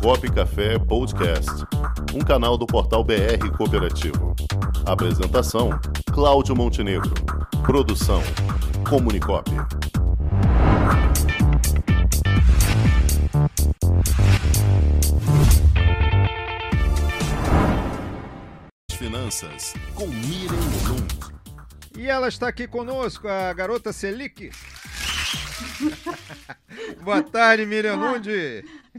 Comunicop Café Podcast, um canal do portal BR Cooperativo. Apresentação: Cláudio Montenegro. Produção: Comunicop. Finanças com Miriam Lund. E ela está aqui conosco, a garota Selic. Boa tarde, Miriam Lund.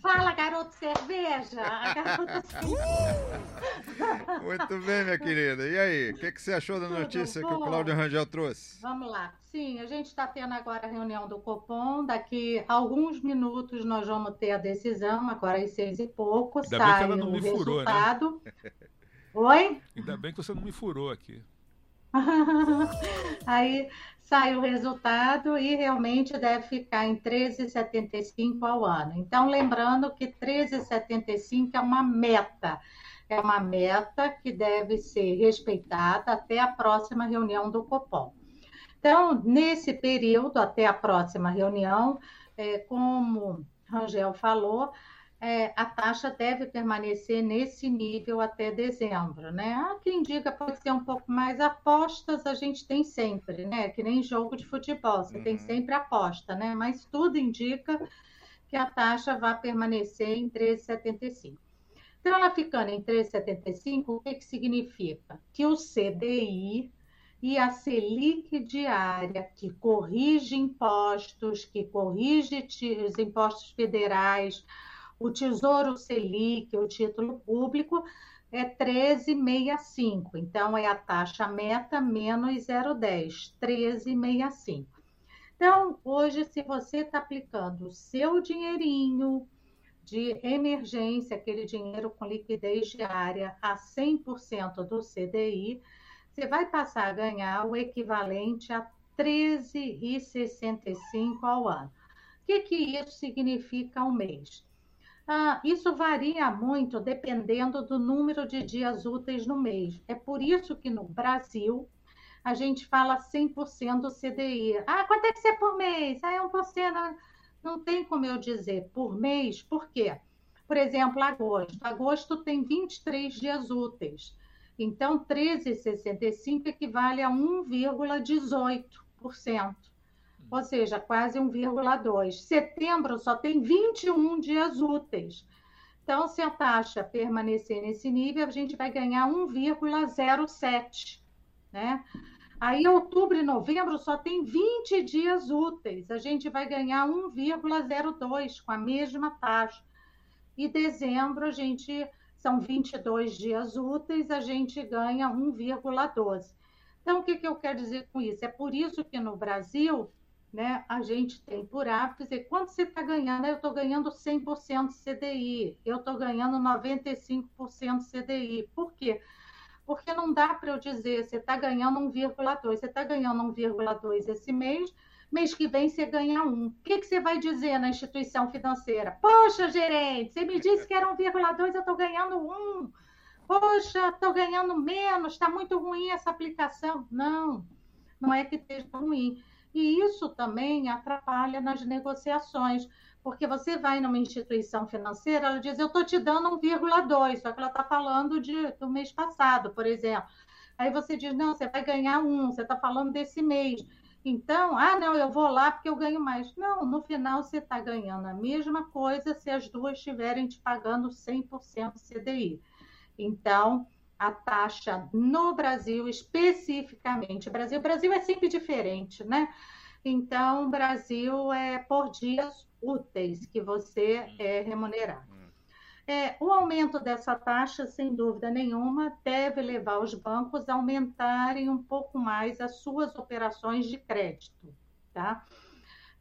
Fala, garoto cerveja! Garota Muito bem, minha querida. E aí, o que, que, você achou da Tudo notícia que o bom? Cláudio Rangel trouxe? Vamos lá. Sim, a gente está tendo agora a reunião do Copom. Daqui a alguns minutos nós vamos ter a decisão, agora às seis e pouco. Ainda bem que sai ela não o me furou, né? resultado. Oi? Ainda bem que você não me furou aqui. Aí sai o resultado e realmente deve ficar em 13,75 ao ano. Então, lembrando que 13,75 é uma meta. É uma meta que deve ser respeitada até a próxima reunião do Copom. Então, nesse período, até a próxima reunião, é, como Rangel falou, é, a taxa deve permanecer nesse nível até dezembro, né? Há quem diga pode ser um pouco mais apostas, a gente tem sempre, né? Que nem jogo de futebol, você tem sempre aposta, né? Mas tudo indica que a taxa vai permanecer em 13,75. Então, ela ficando em 13,75, o que, que significa? Que o CDI e a Selic diária, que corrige impostos, que corrige os impostos federais, o Tesouro Selic, o título público, é 13,65. Então, é a taxa meta menos 0,10, 13,65. Então, hoje, se você está aplicando o seu dinheirinho de emergência, aquele dinheiro com liquidez diária a 100% do CDI, você vai passar a ganhar o equivalente a 13,65 ao ano. O que, que isso significa ao mês? Ah, isso varia muito dependendo do número de dias úteis no mês. É por isso que no Brasil a gente fala 100% do CDI. Ah, quanto é que é por mês? Ah, é 1%. Não, não tem como eu dizer por mês, por quê? Por exemplo, agosto. Agosto tem 23 dias úteis. Então, 13,65 equivale a 1,18%. Ou seja, quase 1,2. Setembro só tem 21 dias úteis. Então, se a taxa permanecer nesse nível, a gente vai ganhar 1,07, né? Aí, outubro e novembro só tem 20 dias úteis, a gente vai ganhar 1,02 com a mesma taxa. E dezembro, a gente são 22 dias úteis, a gente ganha 1,12. Então, o que, que eu quero dizer com isso? É por isso que no Brasil, né, a gente tem por hábito dizer quanto você está ganhando? Eu estou ganhando 100% CDI, eu estou ganhando 95% CDI. Por quê? Porque não dá para eu dizer, você está ganhando 1,2, você está ganhando 1,2 esse mês, mês que vem você ganha 1. O que, que você vai dizer na instituição financeira? Poxa, gerente, você me disse que era 1,2, eu estou ganhando 1. Poxa, estou ganhando menos, está muito ruim essa aplicação. Não, não é que esteja ruim. E isso também atrapalha nas negociações, porque você vai numa instituição financeira, ela diz, eu estou te dando 1,2, só que ela está falando de, do mês passado, por exemplo. Aí você diz, não, você vai ganhar um, você está falando desse mês. Então, ah, não, eu vou lá porque eu ganho mais. Não, no final você está ganhando a mesma coisa se as duas estiverem te pagando 100% CDI. Então, a taxa no Brasil, especificamente, Brasil, Brasil é sempre diferente, né? Então, Brasil é por dias úteis que você é remunerado. É, o aumento dessa taxa, sem dúvida nenhuma, deve levar os bancos a aumentarem um pouco mais as suas operações de crédito, tá?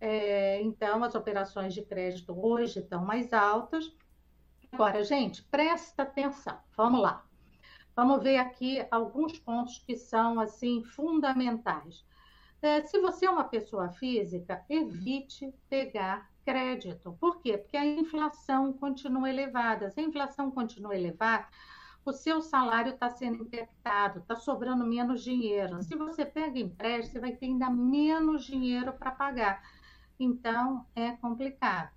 É, então, as operações de crédito hoje estão mais altas. Agora, gente, presta atenção. Vamos lá. Vamos ver aqui alguns pontos que são assim fundamentais. É, se você é uma pessoa física, evite pegar crédito. Por quê? Porque a inflação continua elevada. Se a inflação continua elevada, o seu salário está sendo impactado, está sobrando menos dinheiro. Se você pega empréstimo, você vai ter ainda menos dinheiro para pagar. Então, é complicado.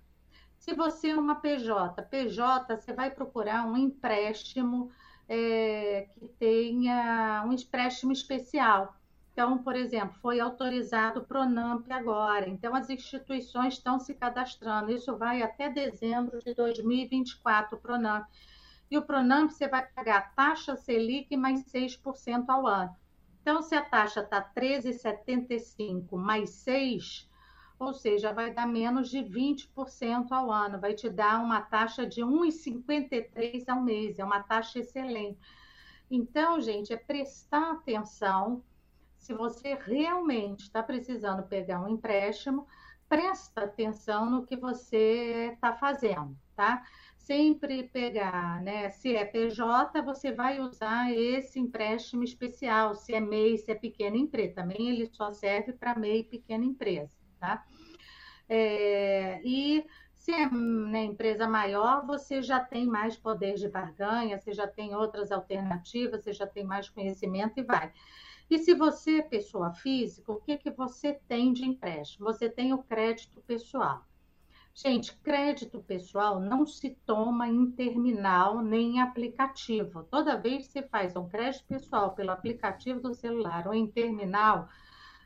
Se você é uma PJ, PJ, você vai procurar um empréstimo é, que tenha um empréstimo especial. Então, por exemplo, foi autorizado o Pronamp agora, então as instituições estão se cadastrando. Isso vai até dezembro de 2024, o Pronamp. E o Pronamp você vai pagar taxa Selic mais 6% ao ano. Então, se a taxa está 13,75 mais 6, ou seja, vai dar menos de 20% ao ano, vai te dar uma taxa de 1,53 ao mês, é uma taxa excelente. Então, gente, é prestar atenção. Se você realmente está precisando pegar um empréstimo, presta atenção no que você está fazendo, tá? Sempre pegar, né? Se é PJ, você vai usar esse empréstimo especial. Se é MEI, se é pequena empresa, também ele só serve para MEI e pequena empresa tá? É, e se é né, empresa maior, você já tem mais poder de barganha, você já tem outras alternativas, você já tem mais conhecimento e vai. E se você é pessoa física, o que, que você tem de empréstimo? Você tem o crédito pessoal. Gente, crédito pessoal não se toma em terminal nem em aplicativo. Toda vez que você faz um crédito pessoal pelo aplicativo do celular ou em terminal,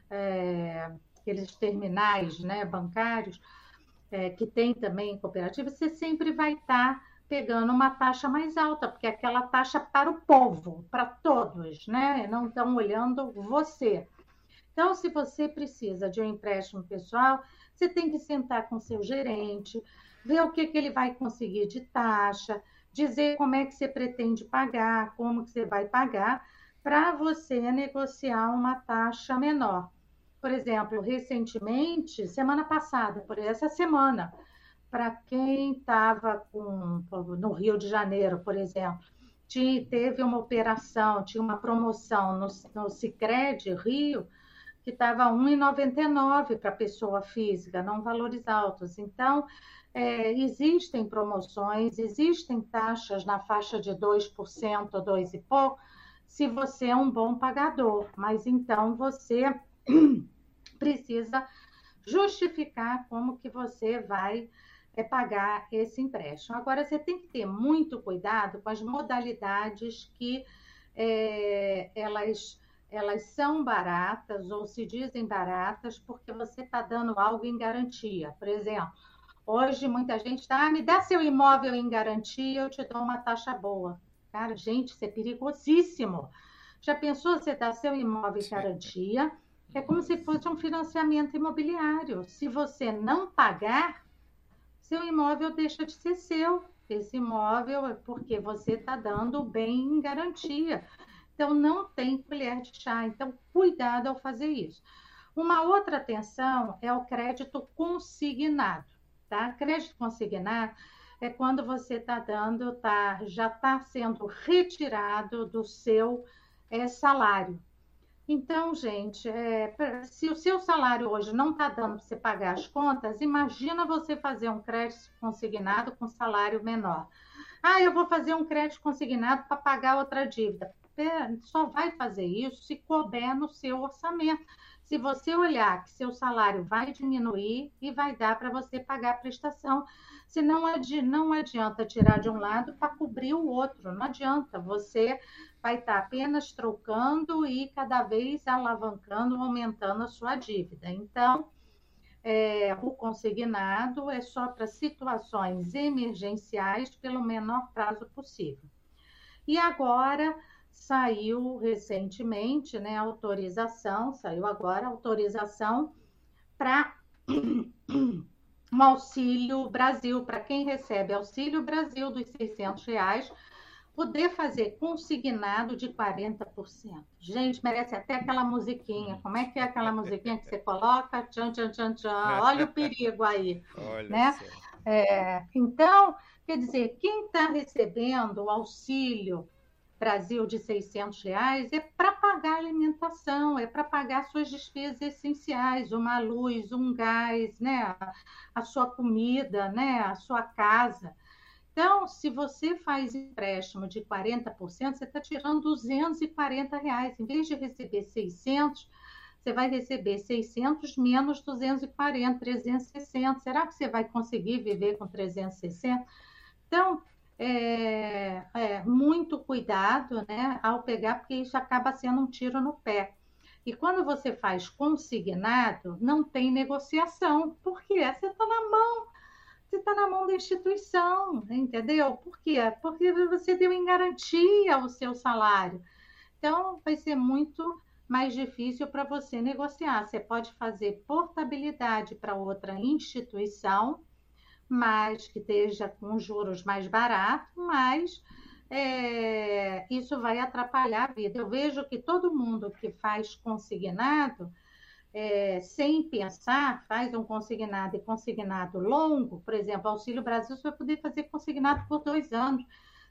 é, aqueles terminais né, bancários, é, que tem também cooperativa, você sempre vai estar tá pegando uma taxa mais alta, porque é aquela taxa para o povo, para todos, né? Não estão olhando você. Então, se você precisa de um empréstimo pessoal, você tem que sentar com seu gerente, ver o que, que ele vai conseguir de taxa, dizer como é que você pretende pagar, como que você vai pagar, para você negociar uma taxa menor. Por exemplo, recentemente, semana passada, por essa semana, para quem estava no Rio de Janeiro, por exemplo, tinha, teve uma operação, tinha uma promoção no, no Cicred Rio, que estava R$ 1,99 para pessoa física, não valores altos. Então, é, existem promoções, existem taxas na faixa de 2%, 2 e pouco, se você é um bom pagador, mas então você precisa justificar como que você vai é, pagar esse empréstimo. Agora, você tem que ter muito cuidado com as modalidades que é, elas, elas são baratas ou se dizem baratas porque você está dando algo em garantia. Por exemplo, hoje muita gente está, ah, me dá seu imóvel em garantia, eu te dou uma taxa boa. Cara, gente, isso é perigosíssimo. Já pensou você dar seu imóvel em garantia? É como se fosse um financiamento imobiliário. Se você não pagar, seu imóvel deixa de ser seu. Esse imóvel é porque você está dando bem em garantia. Então, não tem colher de chá. Então, cuidado ao fazer isso. Uma outra atenção é o crédito consignado. Tá? Crédito consignado é quando você está dando, tá, já está sendo retirado do seu é, salário. Então, gente, é, se o seu salário hoje não está dando para você pagar as contas, imagina você fazer um crédito consignado com salário menor. Ah, eu vou fazer um crédito consignado para pagar outra dívida. Só vai fazer isso se couber no seu orçamento. Se você olhar que seu salário vai diminuir e vai dar para você pagar a prestação. Se não, adi não adianta tirar de um lado para cobrir o outro, não adianta. Você vai estar apenas trocando e cada vez alavancando, aumentando a sua dívida. Então, é, o consignado é só para situações emergenciais pelo menor prazo possível. E agora saiu recentemente, né, autorização, saiu agora autorização para um auxílio Brasil, para quem recebe auxílio Brasil dos 600 reais, poder fazer consignado de 40%. Gente, merece até aquela musiquinha. Como é que é aquela musiquinha que você coloca? Tchan, tchan, tchan, tchan. Olha o perigo aí. Olha né? É, então, quer dizer, quem está recebendo o auxílio Brasil de 600 reais é para pagar alimentação, é para pagar suas despesas essenciais, uma luz, um gás, né? a sua comida, né? a sua casa. Então, se você faz empréstimo de 40%, você está tirando 240 reais. Em vez de receber 600, você vai receber 600 menos 240, 360. Será que você vai conseguir viver com 360? Então, é, é, muito cuidado né, ao pegar, porque isso acaba sendo um tiro no pé. E quando você faz consignado, não tem negociação. Por quê? Você está na mão, você está na mão da instituição, entendeu? Por quê? Porque você deu em garantia o seu salário. Então, vai ser muito mais difícil para você negociar. Você pode fazer portabilidade para outra instituição, mas que esteja com juros mais baratos, mas é, isso vai atrapalhar a vida. Eu vejo que todo mundo que faz consignado, é, sem pensar, faz um consignado e consignado longo, por exemplo, Auxílio Brasil, você vai poder fazer consignado por dois anos.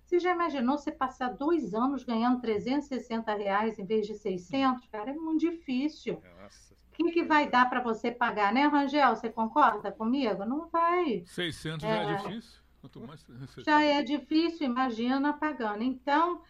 Você já imaginou você passar dois anos ganhando 360 reais em vez de 600? Cara, é muito difícil. Nossa. Quem que vai dar para você pagar, né, Rangel? Você concorda comigo? Não vai. 600 é, já é difícil? Quanto mais... Já é difícil, imagina pagando. Então,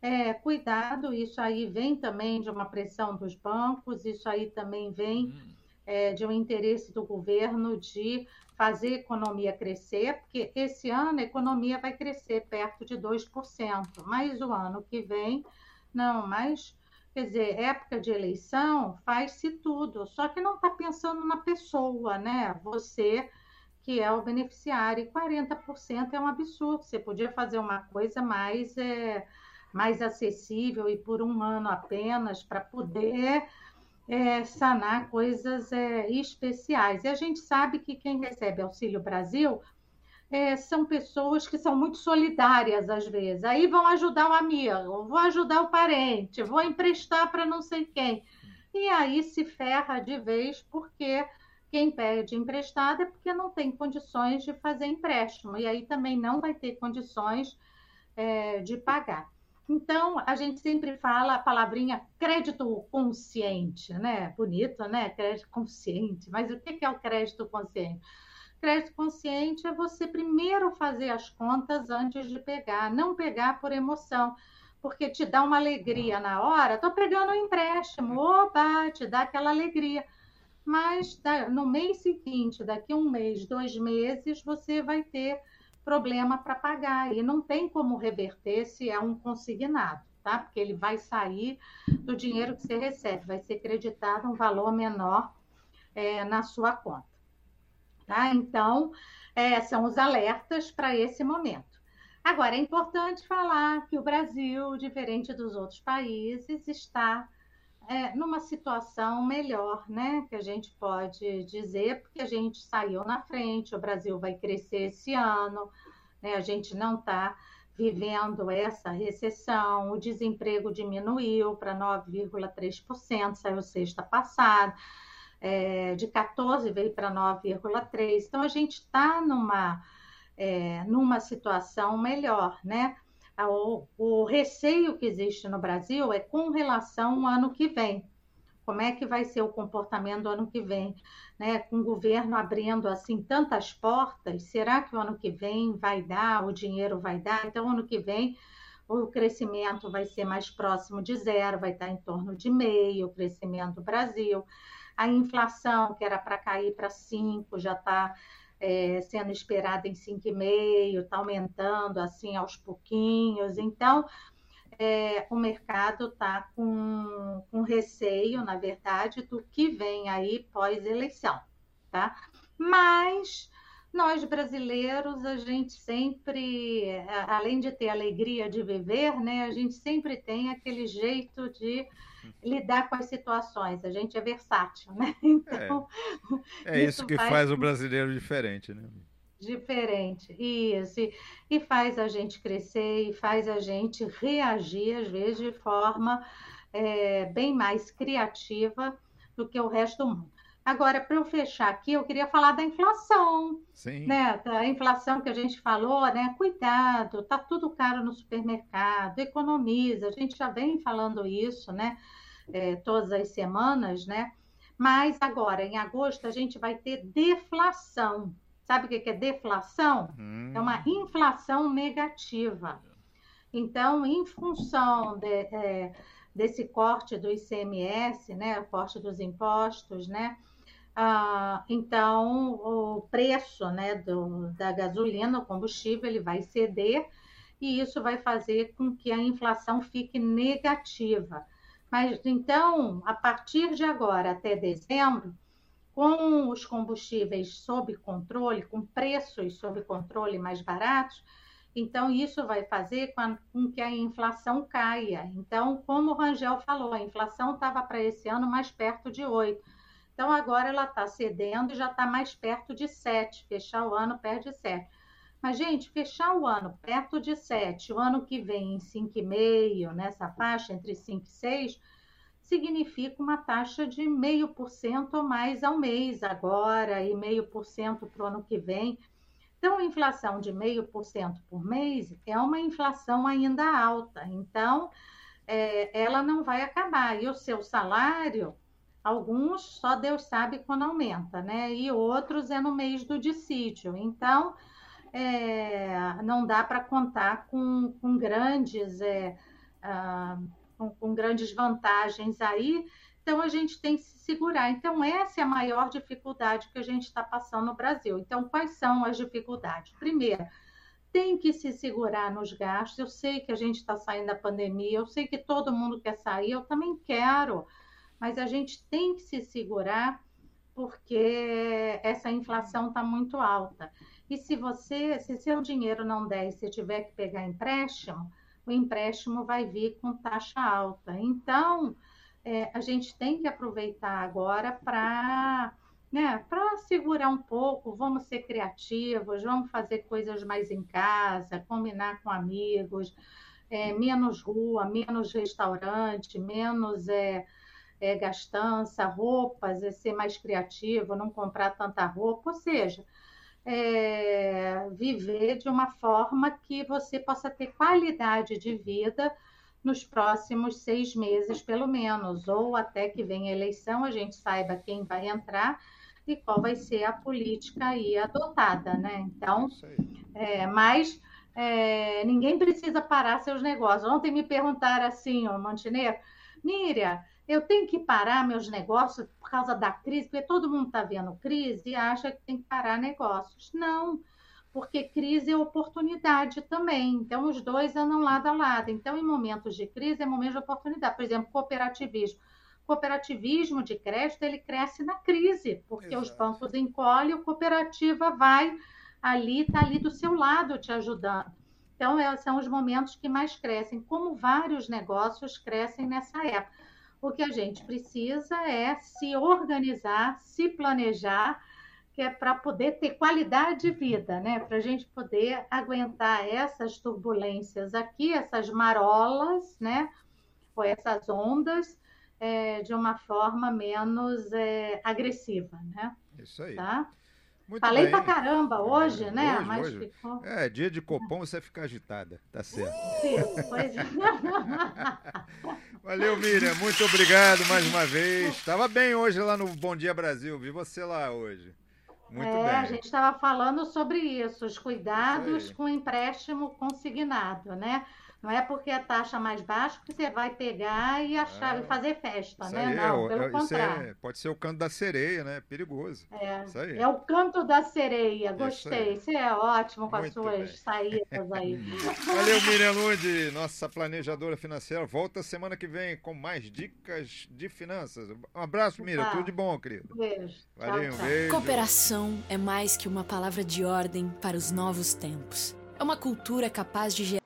é, cuidado, isso aí vem também de uma pressão dos bancos, isso aí também vem hum. é, de um interesse do governo de fazer a economia crescer, porque esse ano a economia vai crescer perto de 2%, mas o ano que vem, não, mas, quer dizer, época de eleição faz-se tudo, só que não está pensando na pessoa, né? Você que é o beneficiário, e 40% é um absurdo, você podia fazer uma coisa mais, é, mais acessível e por um ano apenas, para poder é, sanar coisas é, especiais. E a gente sabe que quem recebe Auxílio Brasil é, são pessoas que são muito solidárias às vezes. Aí vão ajudar o amigo, vou ajudar o parente, vou emprestar para não sei quem. E aí se ferra de vez porque quem pede emprestado é porque não tem condições de fazer empréstimo. E aí também não vai ter condições é, de pagar. Então, a gente sempre fala a palavrinha crédito consciente, né? Bonito, né? Crédito consciente. Mas o que é o crédito consciente? Crédito consciente é você primeiro fazer as contas antes de pegar, não pegar por emoção, porque te dá uma alegria na hora. Estou pegando um empréstimo, opa, te dá aquela alegria. Mas no mês seguinte, daqui um mês, dois meses, você vai ter problema para pagar e não tem como reverter se é um consignado, tá? Porque ele vai sair do dinheiro que você recebe, vai ser creditado um valor menor é, na sua conta, tá? Então, é, são os alertas para esse momento. Agora, é importante falar que o Brasil, diferente dos outros países, está é, numa situação melhor, né? Que a gente pode dizer, porque a gente saiu na frente, o Brasil vai crescer esse ano, né? A gente não está vivendo essa recessão, o desemprego diminuiu para 9,3%, saiu sexta passada, é, de 14 veio para 9,3%. Então a gente está numa, é, numa situação melhor, né? o, o receio que existe no Brasil é com relação ao ano que vem. Como é que vai ser o comportamento do ano que vem? Né? Com o governo abrindo assim tantas portas, será que o ano que vem vai dar, o dinheiro vai dar? Então, ano que vem o crescimento vai ser mais próximo de zero, vai estar em torno de meio o crescimento do Brasil. A inflação, que era para cair para 5, já está é, sendo esperada em 5,5, está aumentando assim aos pouquinhos. Então, é, o mercado está com, com receio, na verdade, do que vem aí pós-eleição, tá? Mas nós brasileiros, a gente sempre, além de ter alegria de viver, né, a gente sempre tem aquele jeito de lidar com as situações. A gente é versátil, né? Então, é, é isso, isso, que faz, faz o brasileiro diferente, né? Diferente, isso. E, e faz a gente crescer e faz a gente reagir, às vezes, de forma é, bem mais criativa do que o resto do mundo. Agora, para eu fechar aqui, eu queria falar da inflação. Sim. Né? A inflação que a gente falou, né? Cuidado, tá tudo caro no supermercado, economiza. A gente já vem falando isso, né? É, todas as semanas, né? Mas agora, em agosto, a gente vai ter deflação. Sabe o que é deflação? Hum. É uma inflação negativa. Então, em função de, é, desse corte do ICMS, né, o corte dos impostos, né? Ah, então, o preço né, do, da gasolina, o combustível, ele vai ceder e isso vai fazer com que a inflação fique negativa. Mas então, a partir de agora até dezembro, com os combustíveis sob controle, com preços sob controle mais baratos, então isso vai fazer com que a inflação caia. Então, como o Rangel falou, a inflação estava para esse ano mais perto de 8 então, agora ela está cedendo e já está mais perto de 7. Fechar o ano perto de 7. Mas, gente, fechar o ano perto de 7, o ano que vem em 5,5, nessa faixa, entre 5 e 6, significa uma taxa de 0,5% ou mais ao mês agora e 0,5% para o ano que vem. Então, a inflação de 0,5% por mês é uma inflação ainda alta. Então, é, ela não vai acabar. E o seu salário Alguns só Deus sabe quando aumenta, né? E outros é no mês do dissídio. Então, é, não dá para contar com, com grandes é, ah, com, com, grandes vantagens aí. Então, a gente tem que se segurar. Então, essa é a maior dificuldade que a gente está passando no Brasil. Então, quais são as dificuldades? Primeiro, tem que se segurar nos gastos. Eu sei que a gente está saindo da pandemia, eu sei que todo mundo quer sair, eu também quero mas a gente tem que se segurar porque essa inflação está muito alta. E se você, se seu dinheiro não der e você tiver que pegar empréstimo, o empréstimo vai vir com taxa alta. Então, é, a gente tem que aproveitar agora para né, para segurar um pouco, vamos ser criativos, vamos fazer coisas mais em casa, combinar com amigos, é, menos rua, menos restaurante, menos é, é, gastança, roupas, é ser mais criativo, não comprar tanta roupa, ou seja, é, viver de uma forma que você possa ter qualidade de vida nos próximos seis meses, pelo menos, ou até que venha a eleição, a gente saiba quem vai entrar e qual vai ser a política aí adotada, né? Então, é, mas é, ninguém precisa parar seus negócios. Ontem me perguntaram assim, ó, Montenegro, Miriam, eu tenho que parar meus negócios por causa da crise, porque todo mundo está vendo crise e acha que tem que parar negócios. Não, porque crise é oportunidade também. Então, os dois andam lado a lado. Então, em momentos de crise, é momento de oportunidade. Por exemplo, cooperativismo. Cooperativismo de crédito, ele cresce na crise, porque Exato. os bancos encolhem, a cooperativa vai ali, está ali do seu lado te ajudando. Então, é, são os momentos que mais crescem, como vários negócios crescem nessa época. O que a gente precisa é se organizar, se planejar, que é para poder ter qualidade de vida, né? Para a gente poder aguentar essas turbulências aqui, essas marolas, né? Ou essas ondas, é, de uma forma menos é, agressiva, né? Isso aí. Tá? Muito Falei bem. pra caramba hoje, é, né? Hoje, Mas hoje. ficou. É, dia de copom você fica agitada, tá certo. Isso, pois é. Valeu, Miriam. Muito obrigado mais uma vez. Estava bem hoje lá no Bom Dia Brasil. Vi você lá hoje. Muito é, bem. a gente estava falando sobre isso, os cuidados isso com empréstimo consignado, né? Não é porque a taxa mais baixa que você vai pegar e achar, ah, fazer festa, né? Não, é, pelo é, contrário. É, pode ser o canto da sereia, né? Perigoso. É, isso aí. é o canto da sereia, gostei. Você é ótimo com Muito as suas bem. saídas aí. Valeu, Miriam Lude, nossa planejadora financeira. Volta semana que vem com mais dicas de finanças. Um abraço, Miriam. Tá. Tudo de bom, querido. Beijo. Valeu, tchau, um beijo. Cooperação é mais que uma palavra de ordem para os novos tempos. É uma cultura capaz de gerar